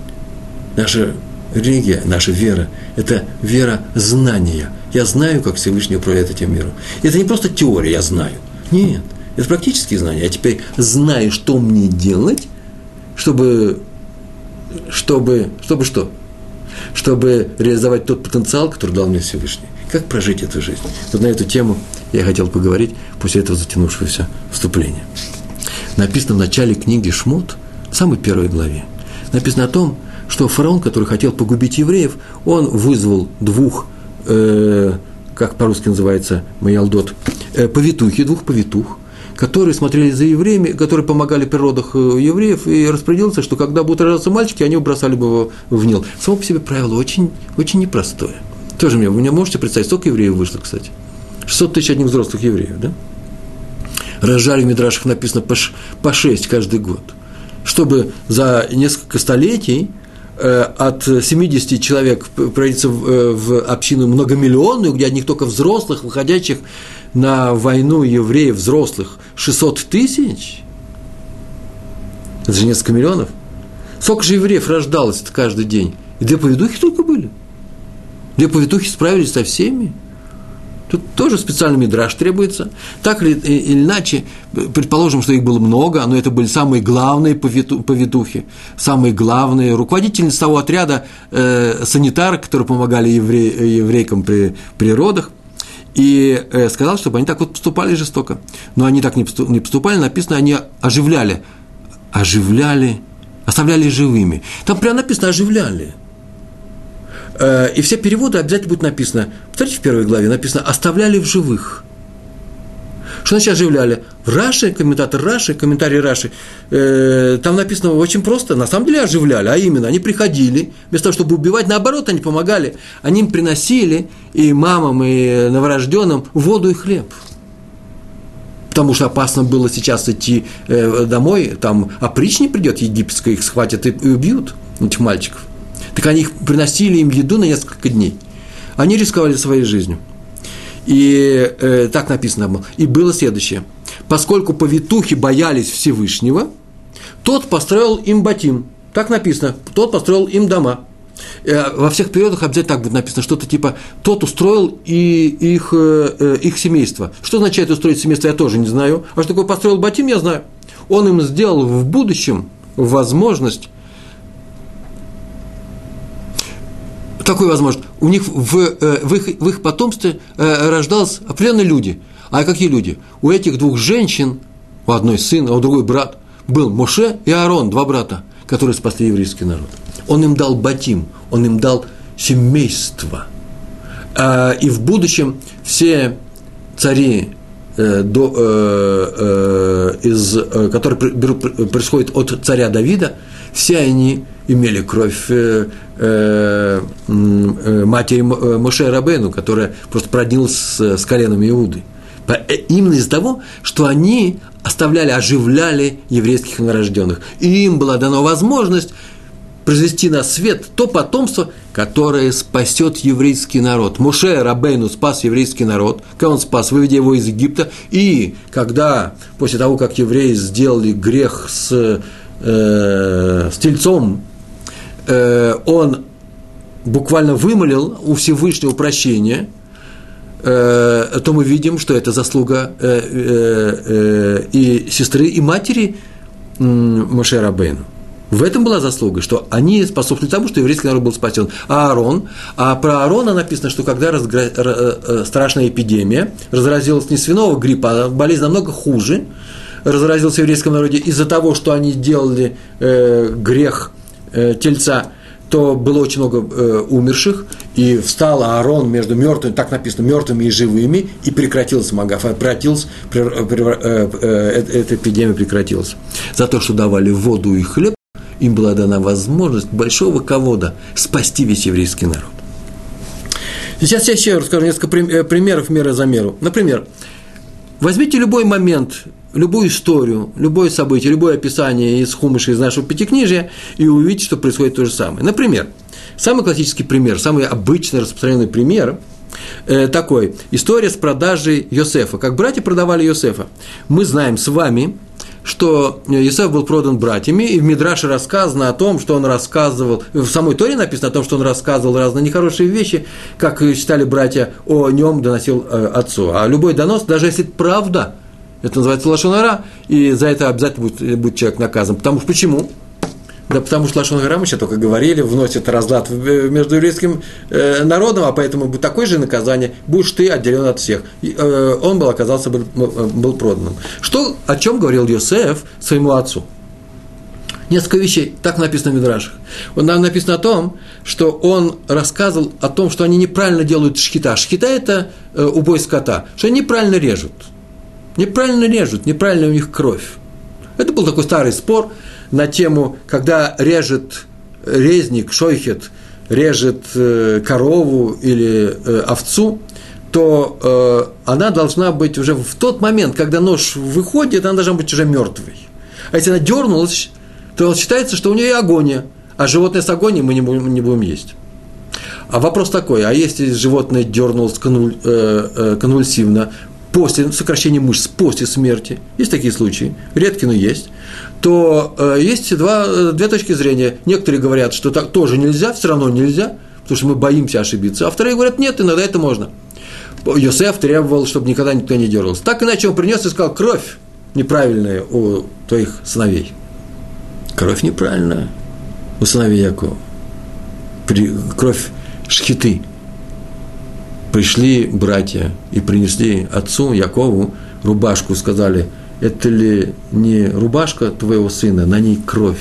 Наша религия, наша вера – это вера знания. Я знаю, как Всевышний управляет этим миром. Это не просто теория, я знаю. Нет, это практические знания. Я теперь знаю, что мне делать, чтобы, чтобы, чтобы что? Чтобы реализовать тот потенциал, который дал мне Всевышний. Как прожить эту жизнь? Вот на эту тему я хотел поговорить после этого затянувшегося вступления. Написано в начале книги Шмот, в самой первой главе, написано о том, что фараон, который хотел погубить евреев, он вызвал двух, э, как по-русски называется, Маялдот, э, повитухи, двух повитух, которые смотрели за евреями, которые помогали при родах э, евреев, и распределился, что когда будут рождаться мальчики, они бросали бы его в Нил. Само по себе правило очень, очень непростое. Тоже мне, вы мне можете представить, сколько евреев вышло, кстати? 600 тысяч одних взрослых евреев, да? Рожали в Мидрашах написано по, по 6 каждый год. Чтобы за несколько столетий от 70 человек пройти в, э, в общину многомиллионную, где одних только взрослых, выходящих на войну евреев взрослых 600 тысяч, это же несколько миллионов. Сколько же евреев рождалось каждый день? И две поведухи только были. Две повитухи справились со всеми. Тут тоже специальный мидраж требуется. Так или, иначе, предположим, что их было много, но это были самые главные повитухи, самые главные руководительницы того отряда э, санитары, которые помогали евре, еврейкам при, при родах. И э, сказал, чтобы они так вот поступали жестоко. Но они так не поступали, написано, они оживляли. Оживляли, оставляли живыми. Там прямо написано оживляли. Э, и все переводы обязательно будет написано, посмотрите, в первой главе написано «оставляли в живых». Что значит оживляли? В Раши, комментатор Раши, комментарий Раши, э, там написано очень просто, на самом деле оживляли, а именно, они приходили, вместо того, чтобы убивать, наоборот, они помогали, они им приносили и мамам, и новорожденным воду и хлеб. Потому что опасно было сейчас идти э, домой, там опричник придет египетская, их схватят и убьют, этих мальчиков. Так они их приносили им еду на несколько дней. Они рисковали своей жизнью. И э, так написано было. И было следующее. Поскольку повитухи боялись Всевышнего, тот построил им батим. Так написано. Тот построил им дома. Э, во всех периодах обязательно так будет написано, что-то типа «тот устроил и их, э, э, их семейство». Что означает устроить семейство, я тоже не знаю. А что такое построил Батим, я знаю. Он им сделал в будущем возможность такой возможность. У них в, э, в, их, в их потомстве э, рождались определенные люди. А какие люди? У этих двух женщин, у одной сын, а у другой брат, был Моше и Аарон, два брата, которые спасли еврейский народ. Он им дал батим, он им дал семейство. А, и в будущем все цари, э, которые происходят от царя Давида, все они имели кровь э, э, э матери э, Моше Рабену, которая просто проднилась с, с коленом Иуды. Э, именно из-за того, что они оставляли, оживляли еврейских новорожденных. И им была дана возможность произвести на свет то потомство, которое спасет еврейский народ. Муше Рабейну спас еврейский народ, когда он спас, выведя его из Египта, и когда, после того, как евреи сделали грех с, э, с тельцом э, он буквально вымолил у Всевышнего прощения, э, то мы видим, что это заслуга э, э, э, и сестры, и матери э, Моше Рабейну. В этом была заслуга, что они способствовали тому, что еврейский народ был спасен. А Аарон, а про Аарона написано, что когда разгра... Э, э, страшная эпидемия разразилась не свиного гриппа, а болезнь намного хуже, разразилась в еврейском народе из-за того, что они делали э, грех э, тельца, то было очень много э, умерших, и встал Аарон между мертвыми, так написано, мертвыми и живыми, и прекратился Магаф, прекратился, превр, э, превр, э, э, эта эпидемия прекратилась. За то, что давали воду и хлеб, им была дана возможность большого ковода спасти весь еврейский народ. Сейчас я еще расскажу несколько э, примеров меры за меру. Например, возьмите любой момент, любую историю, любое событие, любое описание из Хумыша, из нашего пятикнижия, и увидите, что происходит то же самое. Например, самый классический пример, самый обычный распространенный пример э, такой. История с продажей Йосефа. Как братья продавали Йосефа. Мы знаем с вами, что Иосиф был продан братьями, и в Мидраше рассказано о том, что он рассказывал, в самой Торе написано о том, что он рассказывал разные нехорошие вещи, как считали братья, о нем доносил э, отцу. А любой донос, даже если правда, это называется лошонара, и за это обязательно будет, будет человек наказан. Потому что почему? Да потому что Лашон мы сейчас только говорили, вносит разлад между еврейским э, народом, а поэтому будет такое же наказание, будешь ты отделен от всех. И, э, он был, оказался, был, был проданным. Что, о чем говорил Йосеф своему отцу? Несколько вещей, так написано в Мидрашах. Нам написано о том, что он рассказывал о том, что они неправильно делают шхита. Шхита – это э, убой скота, что они неправильно режут. Неправильно режут, неправильно у них кровь. Это был такой старый спор – на тему, когда режет резник, шойхет, режет э, корову или э, овцу, то э, она должна быть уже в тот момент, когда нож выходит, она должна быть уже мертвой. А если она дернулась, то считается, что у нее агония, а животное с агонией мы не будем, не будем есть. А вопрос такой, а если животное дернулось конвуль, конвульсивно после сокращения мышц, после смерти, есть такие случаи, редкие, но есть, то э, есть два, э, две точки зрения. Некоторые говорят, что так тоже нельзя, все равно нельзя, потому что мы боимся ошибиться, а вторые говорят, нет, иногда это можно. Йосеф требовал, чтобы никогда никто не дергался. Так иначе он принес и сказал, кровь неправильная у твоих сыновей. Кровь неправильная у сыновей Якова. Кровь шхиты. Пришли братья и принесли отцу Якову рубашку, сказали – это ли не рубашка твоего сына, на ней кровь?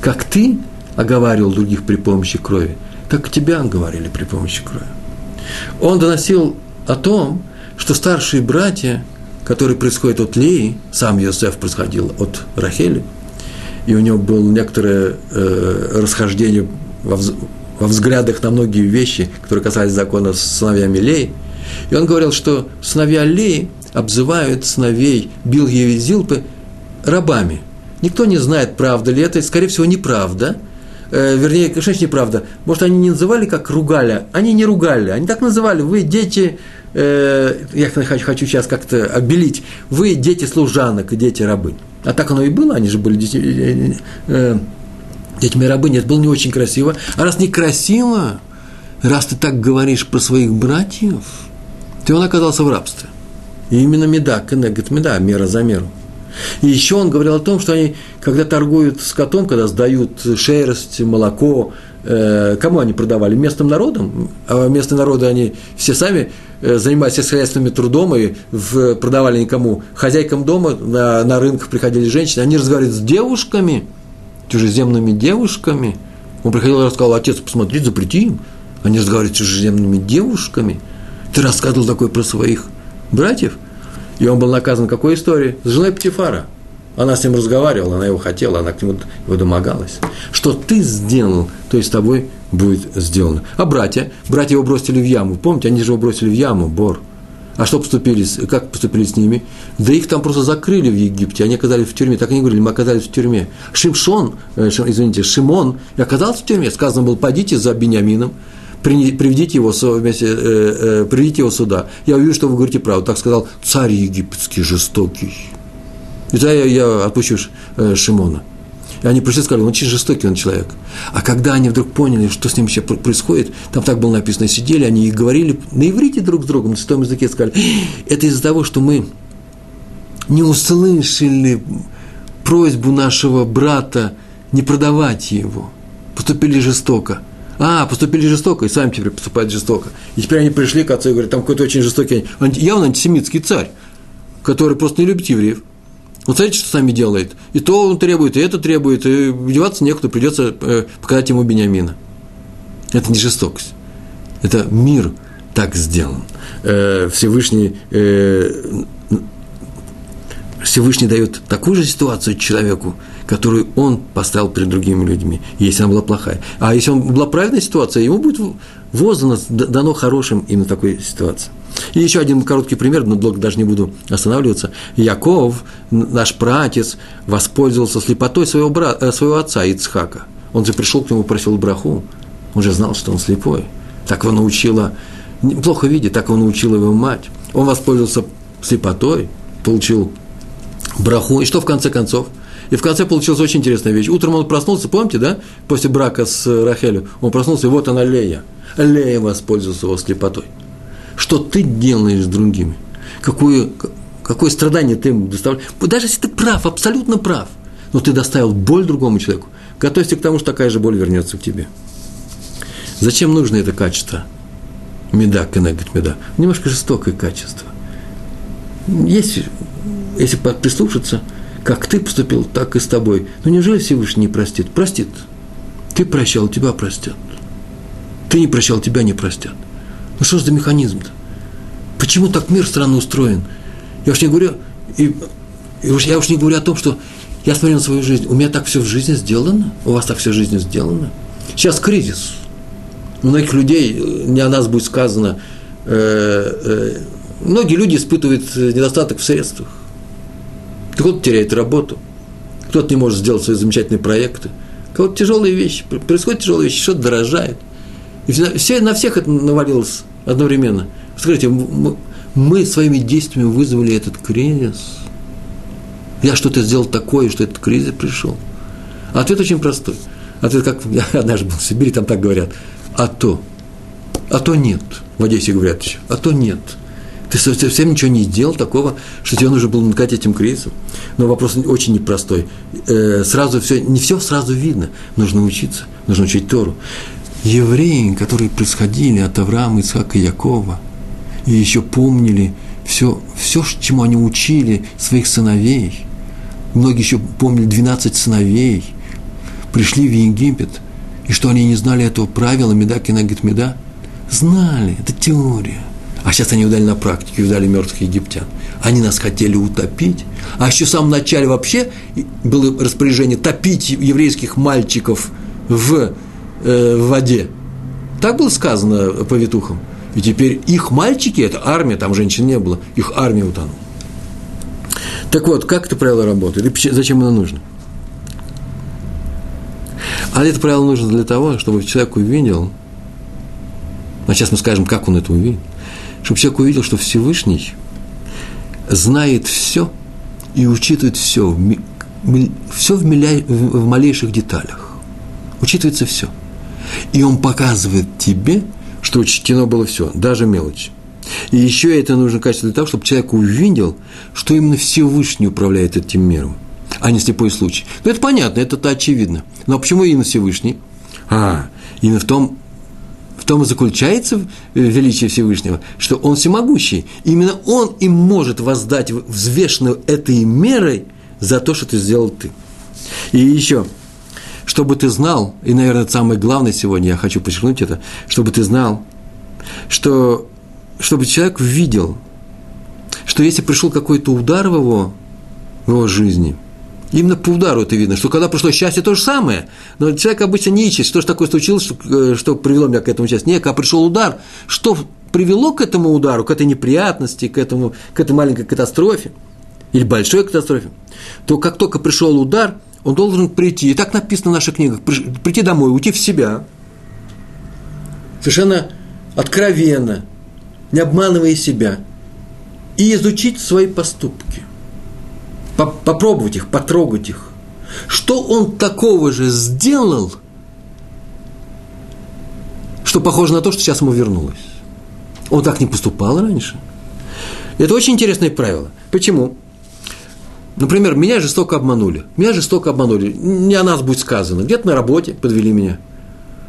Как ты оговаривал других при помощи крови, так тебя говорили при помощи крови. Он доносил о том, что старшие братья, которые происходят от Леи, сам Йосеф происходил от Рахели, и у него было некоторое э, расхождение во, во взглядах на многие вещи, которые касались закона с сыновьями Леи. И он говорил, что сыновья Леи обзывают сыновей Билги и Зилпы рабами. Никто не знает, правда ли это, скорее всего, неправда. Э, вернее, конечно, неправда. Может, они не называли как ругали, они не ругали, они так называли, вы дети, э, я хочу, хочу сейчас как-то обелить, вы дети служанок и дети рабынь. А так оно и было, они же были дети, э, э, детьми рабынь, это было не очень красиво. А раз некрасиво, раз ты так говоришь про своих братьев, то он оказался в рабстве. И именно меда, кенегет меда, мера за меру. И еще он говорил о том, что они, когда торгуют скотом, когда сдают шерсть, молоко, э, кому они продавали? Местным народам? А местные народы, они все сами э, занимались сельскохозяйственным трудом и продавали никому. Хозяйкам дома на, на рынках приходили женщины, они разговаривали с девушками, чужеземными девушками. Он приходил и рассказал, отец, посмотри, запрети им. Они разговаривают с чужеземными девушками. Ты рассказывал такое про своих братьев, и он был наказан какой историей? С женой Птифара. Она с ним разговаривала, она его хотела, она к нему его домогалась. Что ты сделал, то и с тобой будет сделано. А братья? Братья его бросили в яму. Помните, они же его бросили в яму, Бор. А что поступили, как поступили с ними? Да их там просто закрыли в Египте, они оказались в тюрьме. Так они говорили, мы оказались в тюрьме. Шимшон, э, извините, Шимон оказался в тюрьме. Сказано было, пойдите за Бениамином, приведите его, вместе, э, э, приведите его сюда. Я увижу, что вы говорите правду. Так сказал царь египетский, жестокий. И тогда я, я отпущу э, Шимона. И они пришли и сказали, он очень жестокий он человек. А когда они вдруг поняли, что с ним вообще происходит, там так было написано, сидели, они и говорили на иврите друг с другом, на святом языке, сказали, это из-за того, что мы не услышали просьбу нашего брата не продавать его. Поступили жестоко. А, поступили жестоко, и сами теперь поступают жестоко. И теперь они пришли к отцу и говорят, там какой-то очень жестокий, явно антисемитский царь, который просто не любит евреев. Вот смотрите, что сами делает. И то он требует, и это требует, и деваться некуда, придется э, показать ему Бениамина. Это не жестокость. Это мир так сделан. Э, Всевышний, э, Всевышний дает такую же ситуацию человеку, которую он поставил перед другими людьми, если она была плохая. А если он была правильная ситуация, ему будет воздано, дано хорошим именно такой ситуации. И еще один короткий пример, но долго даже не буду останавливаться. Яков, наш пратец, воспользовался слепотой своего, брата, э, своего отца Ицхака. Он же пришел к нему, просил браху. Он же знал, что он слепой. Так его научила, плохо видит, так его научила его мать. Он воспользовался слепотой, получил браху. И что в конце концов? И в конце получилась очень интересная вещь. Утром он проснулся, помните, да, после брака с Рахелью, он проснулся, и вот она Лея. Лея воспользовался его слепотой что ты делаешь с другими, какое, какое страдание ты ему доставляешь. Даже если ты прав, абсолютно прав, но ты доставил боль другому человеку, готовься к тому, что такая же боль вернется к тебе. Зачем нужно это качество? Меда, кенегет меда. Немножко жестокое качество. Есть, если прислушаться, как ты поступил, так и с тобой. Но неужели Всевышний не простит? Простит. Ты прощал, тебя простят. Ты не прощал, тебя не простят. Ну что за механизм-то? Почему так мир странно устроен? Я уж не говорю, и, и уж, я уж не говорю о том, что я смотрю на свою жизнь. У меня так все в жизни сделано, у вас так все в жизни сделано. Сейчас кризис. У многих людей, не о нас будет сказано, э, э, многие люди испытывают недостаток в средствах. Кто-то теряет работу, кто-то не может сделать свои замечательные проекты, кого-то тяжелые вещи, происходят тяжелые вещи, что-то дорожает. И все, на всех это навалилось одновременно. Скажите, мы, мы своими действиями вызвали этот кризис. Я что-то сделал такое, что этот кризис пришел. Ответ очень простой. Ответ, как я однажды был в Сибири, там так говорят. А то. А то нет. В Одессе говорят еще. А то нет. Ты совсем ничего не сделал такого, что тебе нужно было накать этим кризисом. Но вопрос очень непростой. Э, сразу все, не все сразу видно. Нужно учиться, нужно учить Тору евреи, которые происходили от Авраама, Ицхака и Якова, и еще помнили все, все, чему они учили своих сыновей. Многие еще помнили 12 сыновей, пришли в Египет, и что они не знали этого правила Меда, Кенагит, Меда? Знали, это теория. А сейчас они удали на практике, удали мертвых египтян. Они нас хотели утопить. А еще в самом начале вообще было распоряжение топить еврейских мальчиков в э, в воде. Так было сказано повитухам. И теперь их мальчики, это армия, там женщин не было, их армия утонула. Так вот, как это правило работает? И зачем оно нужно? А это правило нужно для того, чтобы человек увидел, а сейчас мы скажем, как он это увидел, чтобы человек увидел, что Всевышний знает все и учитывает все, все в, миля, в малейших деталях. Учитывается все – и он показывает тебе, что учтено было все, даже мелочь. И еще это нужно качество для того, чтобы человек увидел, что именно Всевышний управляет этим миром, а не слепой случай. Ну, это понятно, это-то очевидно. Но почему именно Всевышний? А, именно в том, в том и заключается величие Всевышнего, что Он всемогущий. Именно Он им может воздать взвешенную этой мерой за то, что ты сделал ты. И еще – чтобы ты знал, и, наверное, самое главное сегодня, я хочу подчеркнуть это, чтобы ты знал, что, чтобы человек видел, что если пришел какой-то удар в его, в его жизни, именно по удару это видно, что когда пришло счастье, то же самое, но человек обычно не ищет, что же такое случилось, что, э, что привело меня к этому счастью. Нет, когда пришел удар, что привело к этому удару, к этой неприятности, к, этому, к этой маленькой катастрофе, или большой катастрофе, то как только пришел удар – он должен прийти, и так написано в наших книгах, прийти домой, уйти в себя, совершенно откровенно, не обманывая себя, и изучить свои поступки, попробовать их, потрогать их. Что он такого же сделал, что похоже на то, что сейчас ему вернулось? Он так не поступал раньше. Это очень интересное правило. Почему? Например, меня жестоко обманули. Меня жестоко обманули. Не о нас будет сказано. Где-то на работе подвели меня.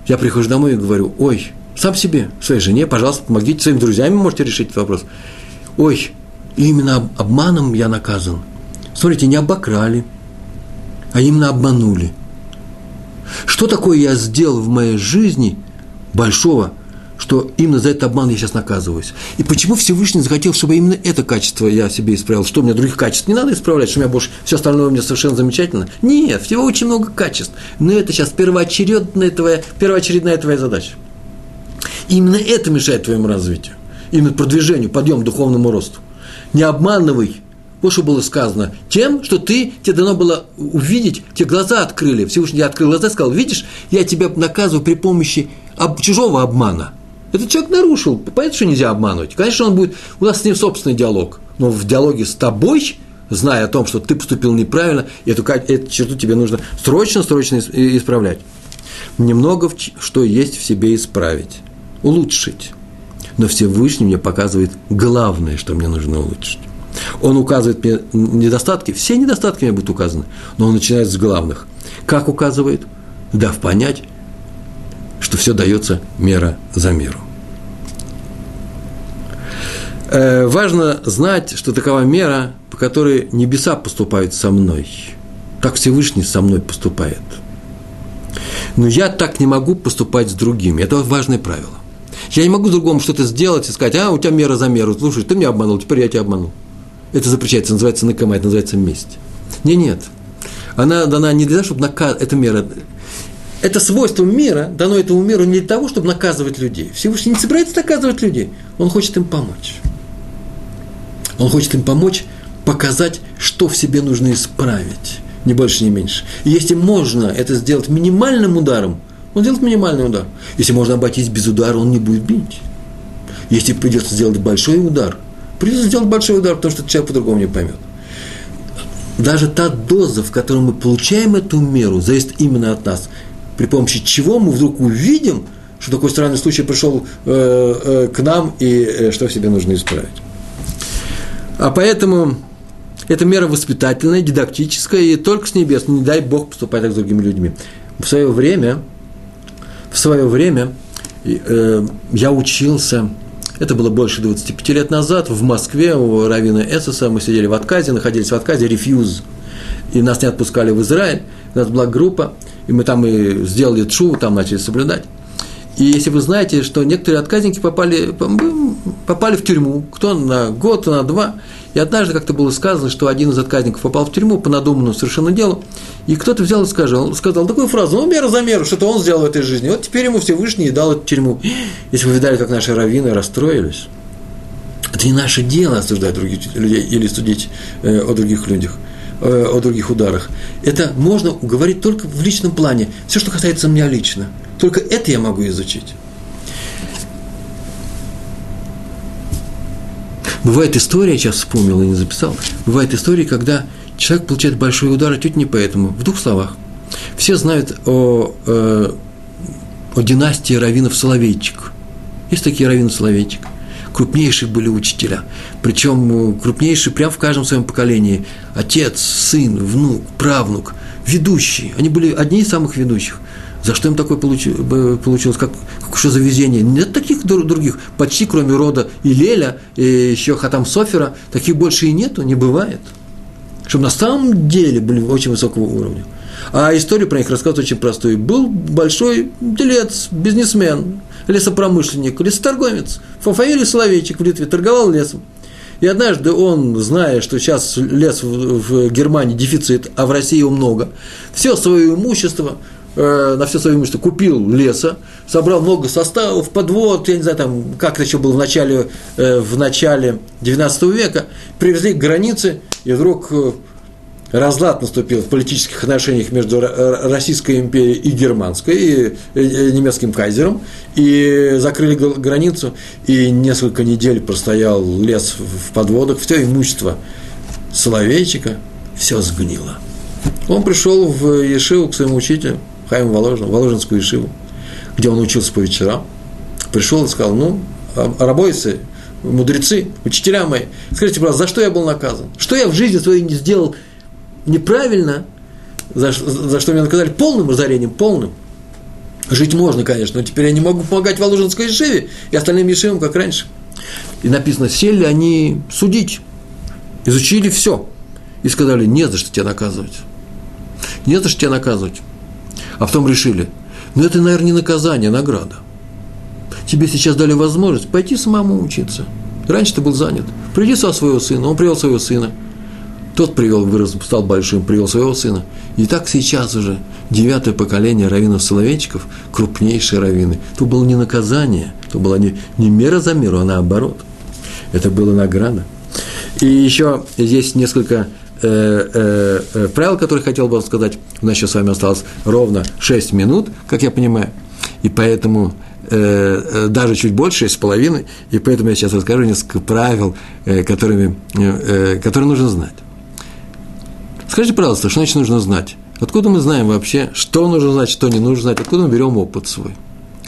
Я прихожу домой и говорю, ой, сам себе, своей жене, пожалуйста, помогите, своими друзьями можете решить этот вопрос. Ой, именно обманом я наказан. Смотрите, не обокрали, а именно обманули. Что такое я сделал в моей жизни большого, что именно за этот обман я сейчас наказываюсь. И почему Всевышний захотел, чтобы именно это качество я себе исправил? Что у меня других качеств не надо исправлять, что у меня больше все остальное у меня совершенно замечательно? Нет, всего очень много качеств. Но это сейчас первоочередная твоя, первоочередная твоя задача. Именно это мешает твоему развитию, именно продвижению, подъему, духовному росту. Не обманывай вот что было сказано. Тем, что ты, тебе дано было увидеть, тебе глаза открыли. Всевышний открыл глаза и сказал, видишь, я тебя наказываю при помощи об, чужого обмана. Этот человек нарушил, понятно, что нельзя обманывать. Конечно, он будет, у нас с ним собственный диалог, но в диалоге с тобой, зная о том, что ты поступил неправильно, эту, эту черту тебе нужно срочно, срочно исправлять. Немного, что есть в себе исправить, улучшить. Но Всевышний мне показывает главное, что мне нужно улучшить. Он указывает мне недостатки, все недостатки мне будут указаны, но он начинает с главных. Как указывает? Дав понять, все дается мера за меру. Э, важно знать, что такова мера, по которой небеса поступают со мной. Так Всевышний со мной поступает. Но я так не могу поступать с другими. Это важное правило. Я не могу другому что-то сделать и сказать, а, у тебя мера за меру, слушай, ты меня обманул, теперь я тебя обманул. Это запрещается, называется накама, это называется месть. Не, нет. Она дана не для того, чтобы наказывать, это мера. Это свойство мира дано этому миру не для того, чтобы наказывать людей. Всевышний не собирается наказывать людей, он хочет им помочь. Он хочет им помочь показать, что в себе нужно исправить, ни больше, ни меньше. И если можно это сделать минимальным ударом, он делает минимальный удар. Если можно обойтись без удара, он не будет бить. Если придется сделать большой удар – Придется сделать большой удар, потому что человек по-другому не поймет. Даже та доза, в которой мы получаем эту меру, зависит именно от нас. При помощи чего мы вдруг увидим, что такой странный случай пришел э, э, к нам и э, что в себе нужно исправить. А поэтому эта мера воспитательная, дидактическая, и только с небес, не дай Бог поступать так с другими людьми. В свое время, в свое время э, я учился это было больше 25 лет назад в Москве у Равина Эсуса. Мы сидели в отказе, находились в отказе, рефьюз. И нас не отпускали в Израиль. У нас была группа, и мы там и сделали чу, там начали соблюдать. И если вы знаете, что некоторые отказники попали, попали в тюрьму, кто на год, кто на два, и однажды как-то было сказано, что один из отказников попал в тюрьму по надуманному совершенно делу, и кто-то взял и сказал, сказал такую фразу, ну, мера за меру, что-то он сделал в этой жизни, вот теперь ему Всевышний дал эту тюрьму. Если вы видали, как наши раввины расстроились, это не наше дело осуждать других людей или судить э, о других людях, э, о других ударах. Это можно говорить только в личном плане, все, что касается меня лично. Только это я могу изучить. Бывает история, я сейчас вспомнил и не записал, бывает история, когда человек получает большой удар, чуть не поэтому. В двух словах. Все знают о, э, о династии раввинов Соловейчик. Есть такие раввины Соловейчик. Крупнейшие были учителя. Причем э, крупнейшие прямо в каждом своем поколении. Отец, сын, внук, правнук. Ведущие. Они были одни из самых ведущих. За что им такое получилось? Как, что за везение? Нет таких других. Почти кроме рода Илеля и еще Хатам Софера, таких больше и нету, не бывает. Чтобы на самом деле были очень высокого уровня. А историю про них рассказывают очень простую. Был большой делец, бизнесмен, лесопромышленник, лесоторговец, Фафаэль Соловейчик в Литве, торговал лесом. И однажды он, зная, что сейчас лес в Германии дефицит, а в России его много, все свое имущество – Э, на все свое имущество купил леса, собрал много составов, подвод, я не знаю, там, как это еще было в начале, э, в начале 19 века, привезли к границе, и вдруг э, разлад наступил в политических отношениях между Российской империей и Германской, и немецким кайзером, и закрыли границу, и несколько недель простоял лес в подводах, все имущество Соловейчика, все сгнило. Он пришел в Ешиву к своему учителю, Хайм Воложин, Воложинскую Ишиву, где он учился по вечерам, пришел и сказал, ну, рабойцы, мудрецы, учителя мои, скажите, пожалуйста, за что я был наказан? Что я в жизни своей не сделал неправильно, за, за что меня наказали полным разорением, полным. Жить можно, конечно, но теперь я не могу помогать Воложенской Ешеве и остальным Ешевам, как раньше. И написано, сели они судить, изучили все. И сказали, не за что тебя наказывать. Не за что тебя наказывать. А потом решили, ну это, наверное, не наказание, а награда. Тебе сейчас дали возможность пойти самому учиться. Раньше ты был занят. Приди со своего сына. Он привел своего сына. Тот привел, вырос, стал большим, привел своего сына. И так сейчас уже девятое поколение раввинов-соловейчиков, крупнейшие раввины. То было не наказание, то была не, не мера за меру, а наоборот. Это была награда. И еще есть несколько э, э, э, правил, которые хотел бы сказать. У нас сейчас с вами осталось ровно 6 минут, как я понимаю. И поэтому даже чуть больше, 6,5. И поэтому я сейчас расскажу несколько правил, которыми, которые нужно знать. Скажите, пожалуйста, что значит нужно знать? Откуда мы знаем вообще, что нужно знать, что не нужно знать? Откуда мы берем опыт свой?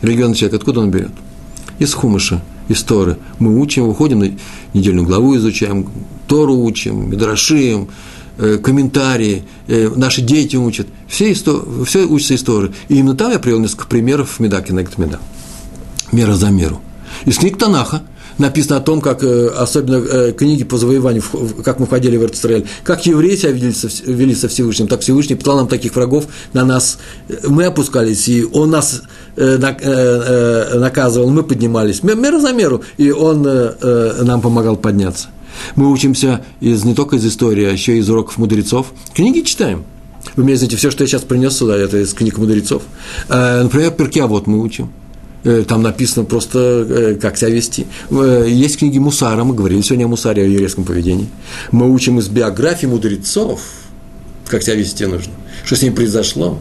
Регионный человек, откуда он берет? Из хумыша, из Торы. Мы учим, выходим на недельную главу, изучаем, Тору учим, Медрашим, э, комментарии, э, наши дети учат. Все, исто, все учатся из Торы. И именно там я привел несколько примеров в Медаке на. Мера за меру. Из книг Танаха, написано о том, как, э, особенно э, книги по завоеванию, как мы входили в Израиль, как евреи себя вели со, вели со Всевышним, так Всевышний послал нам таких врагов на нас. Мы опускались, и он нас э, наказывал, мы поднимались. Мера за меру, и он нам помогал подняться. Мы учимся из, не только из истории, а еще из уроков мудрецов. Книги читаем. Вы мне знаете, все, что я сейчас принес сюда, это из книг мудрецов. Например, перкия вот мы учим. Э, там написано просто, э, как себя вести. Э, есть книги Мусара, мы говорили сегодня о Мусаре, о еврейском поведении. Мы учим из биографии мудрецов, как себя вести нужно, что с ним произошло.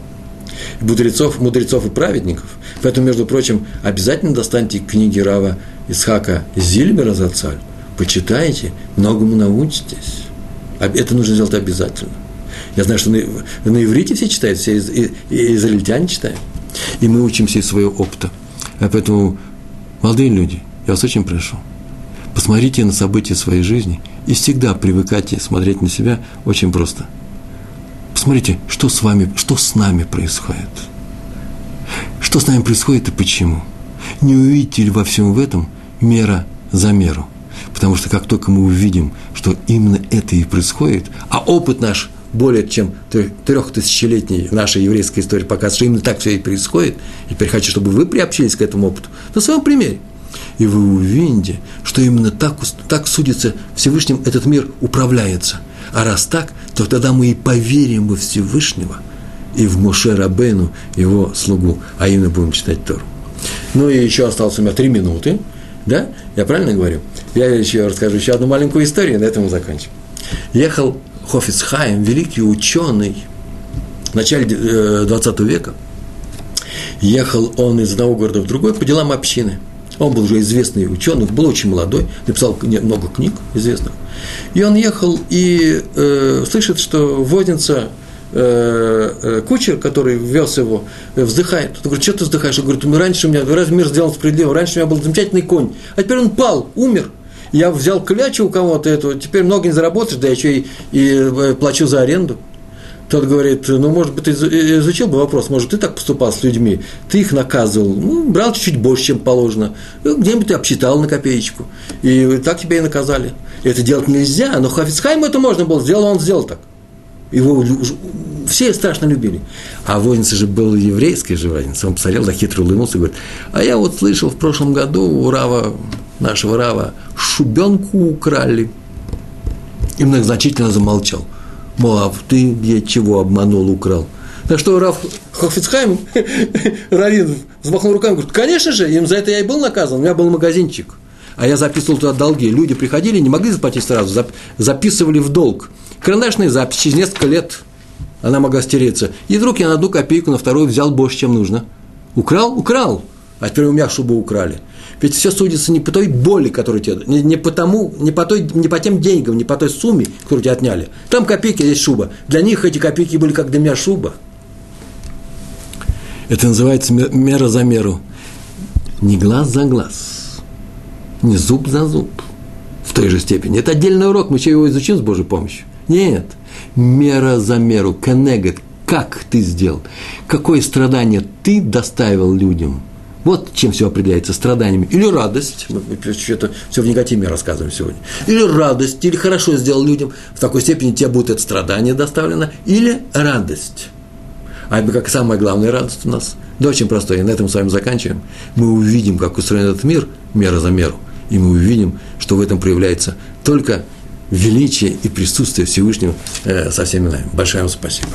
Мудрецов, мудрецов и праведников. Поэтому, между прочим, обязательно достаньте книги Рава Исхака Зильбера Зацаль, почитайте, многому научитесь. Это нужно сделать обязательно. Я знаю, что на, на иврите все читают, все из, из, израильтяне читают. И мы учимся из своего опыта. Поэтому, молодые люди, я вас очень прошу, посмотрите на события своей жизни и всегда привыкайте смотреть на себя очень просто. Посмотрите, что с вами, что с нами происходит. Что с нами происходит и почему. Не увидите ли во всем в этом мера за меру. Потому что как только мы увидим, что именно это и происходит, а опыт наш – более чем трехтысячелетней нашей еврейской истории показывает, что именно так все и происходит. И теперь хочу, чтобы вы приобщились к этому опыту на своем примере. И вы увидите, что именно так, так судится Всевышним этот мир управляется. А раз так, то тогда мы и поверим во Всевышнего и в Моше Рабену, его слугу, а именно будем читать Тору. Ну и еще осталось у меня три минуты, да? Я правильно говорю? Я еще расскажу еще одну маленькую историю, на этом мы закончим. Ехал Хофицхайм, великий ученый, в начале 20 э, века, ехал он из одного города в другой по делам общины. Он был уже известный ученый, был очень молодой, написал много книг известных. И он ехал и э, слышит, что возница э, э, кучер, который вез его, вздыхает. Он говорит, что ты вздыхаешь? Он говорит, раньше у меня, разве мир сделал справедливо, раньше у меня был замечательный конь, а теперь он пал, умер – я взял клячу у кого-то эту, теперь много не заработаешь, да еще и, и э, плачу за аренду. Тот говорит, ну, может быть, ты изучил бы вопрос, может, ты так поступал с людьми, ты их наказывал, ну, брал чуть-чуть больше, чем положено, ну, где-нибудь ты обсчитал на копеечку, и так тебя и наказали. Это делать нельзя, но Хафицхайму это можно было, сделал он, сделал так. Его все страшно любили. А воинца же был еврейский же воинец. Он посмотрел, да хитро улыбнулся и говорит, а я вот слышал в прошлом году у Рава нашего Рава, шубенку украли. И многозначительно замолчал. Мол, а ты где чего обманул, украл? Так что Раф Хофицхайм, Равин, взмахнул руками, говорит, конечно же, им за это я и был наказан, у меня был магазинчик. А я записывал туда долги. Люди приходили, не могли заплатить сразу, записывали в долг. Карандашная запись, через несколько лет она могла стереться. И вдруг я на одну копейку, на вторую взял больше, чем нужно. Украл? Украл. А теперь у меня шубу украли. Ведь все судится не по той боли, которую тебе, не, не, по тому, не, по той, не по тем деньгам, не по той сумме, которую тебе отняли. Там копейки, здесь шуба. Для них эти копейки были как для меня шуба. Это называется мера за меру. Не глаз за глаз, не зуб за зуб в той же степени. Это отдельный урок, мы еще его изучим с Божьей помощью. Нет, мера за меру, коннегет, как ты сделал, какое страдание ты доставил людям. Вот чем все определяется страданиями. Или радость, мы это все в негативе рассказываем сегодня. Или радость, или хорошо сделал людям, в такой степени тебе будет это страдание доставлено, или радость. А как самая главная радость у нас. Да очень простое, и на этом с вами заканчиваем. Мы увидим, как устроен этот мир, мера за меру, и мы увидим, что в этом проявляется только величие и присутствие Всевышнего э, со всеми нами. Большое вам спасибо.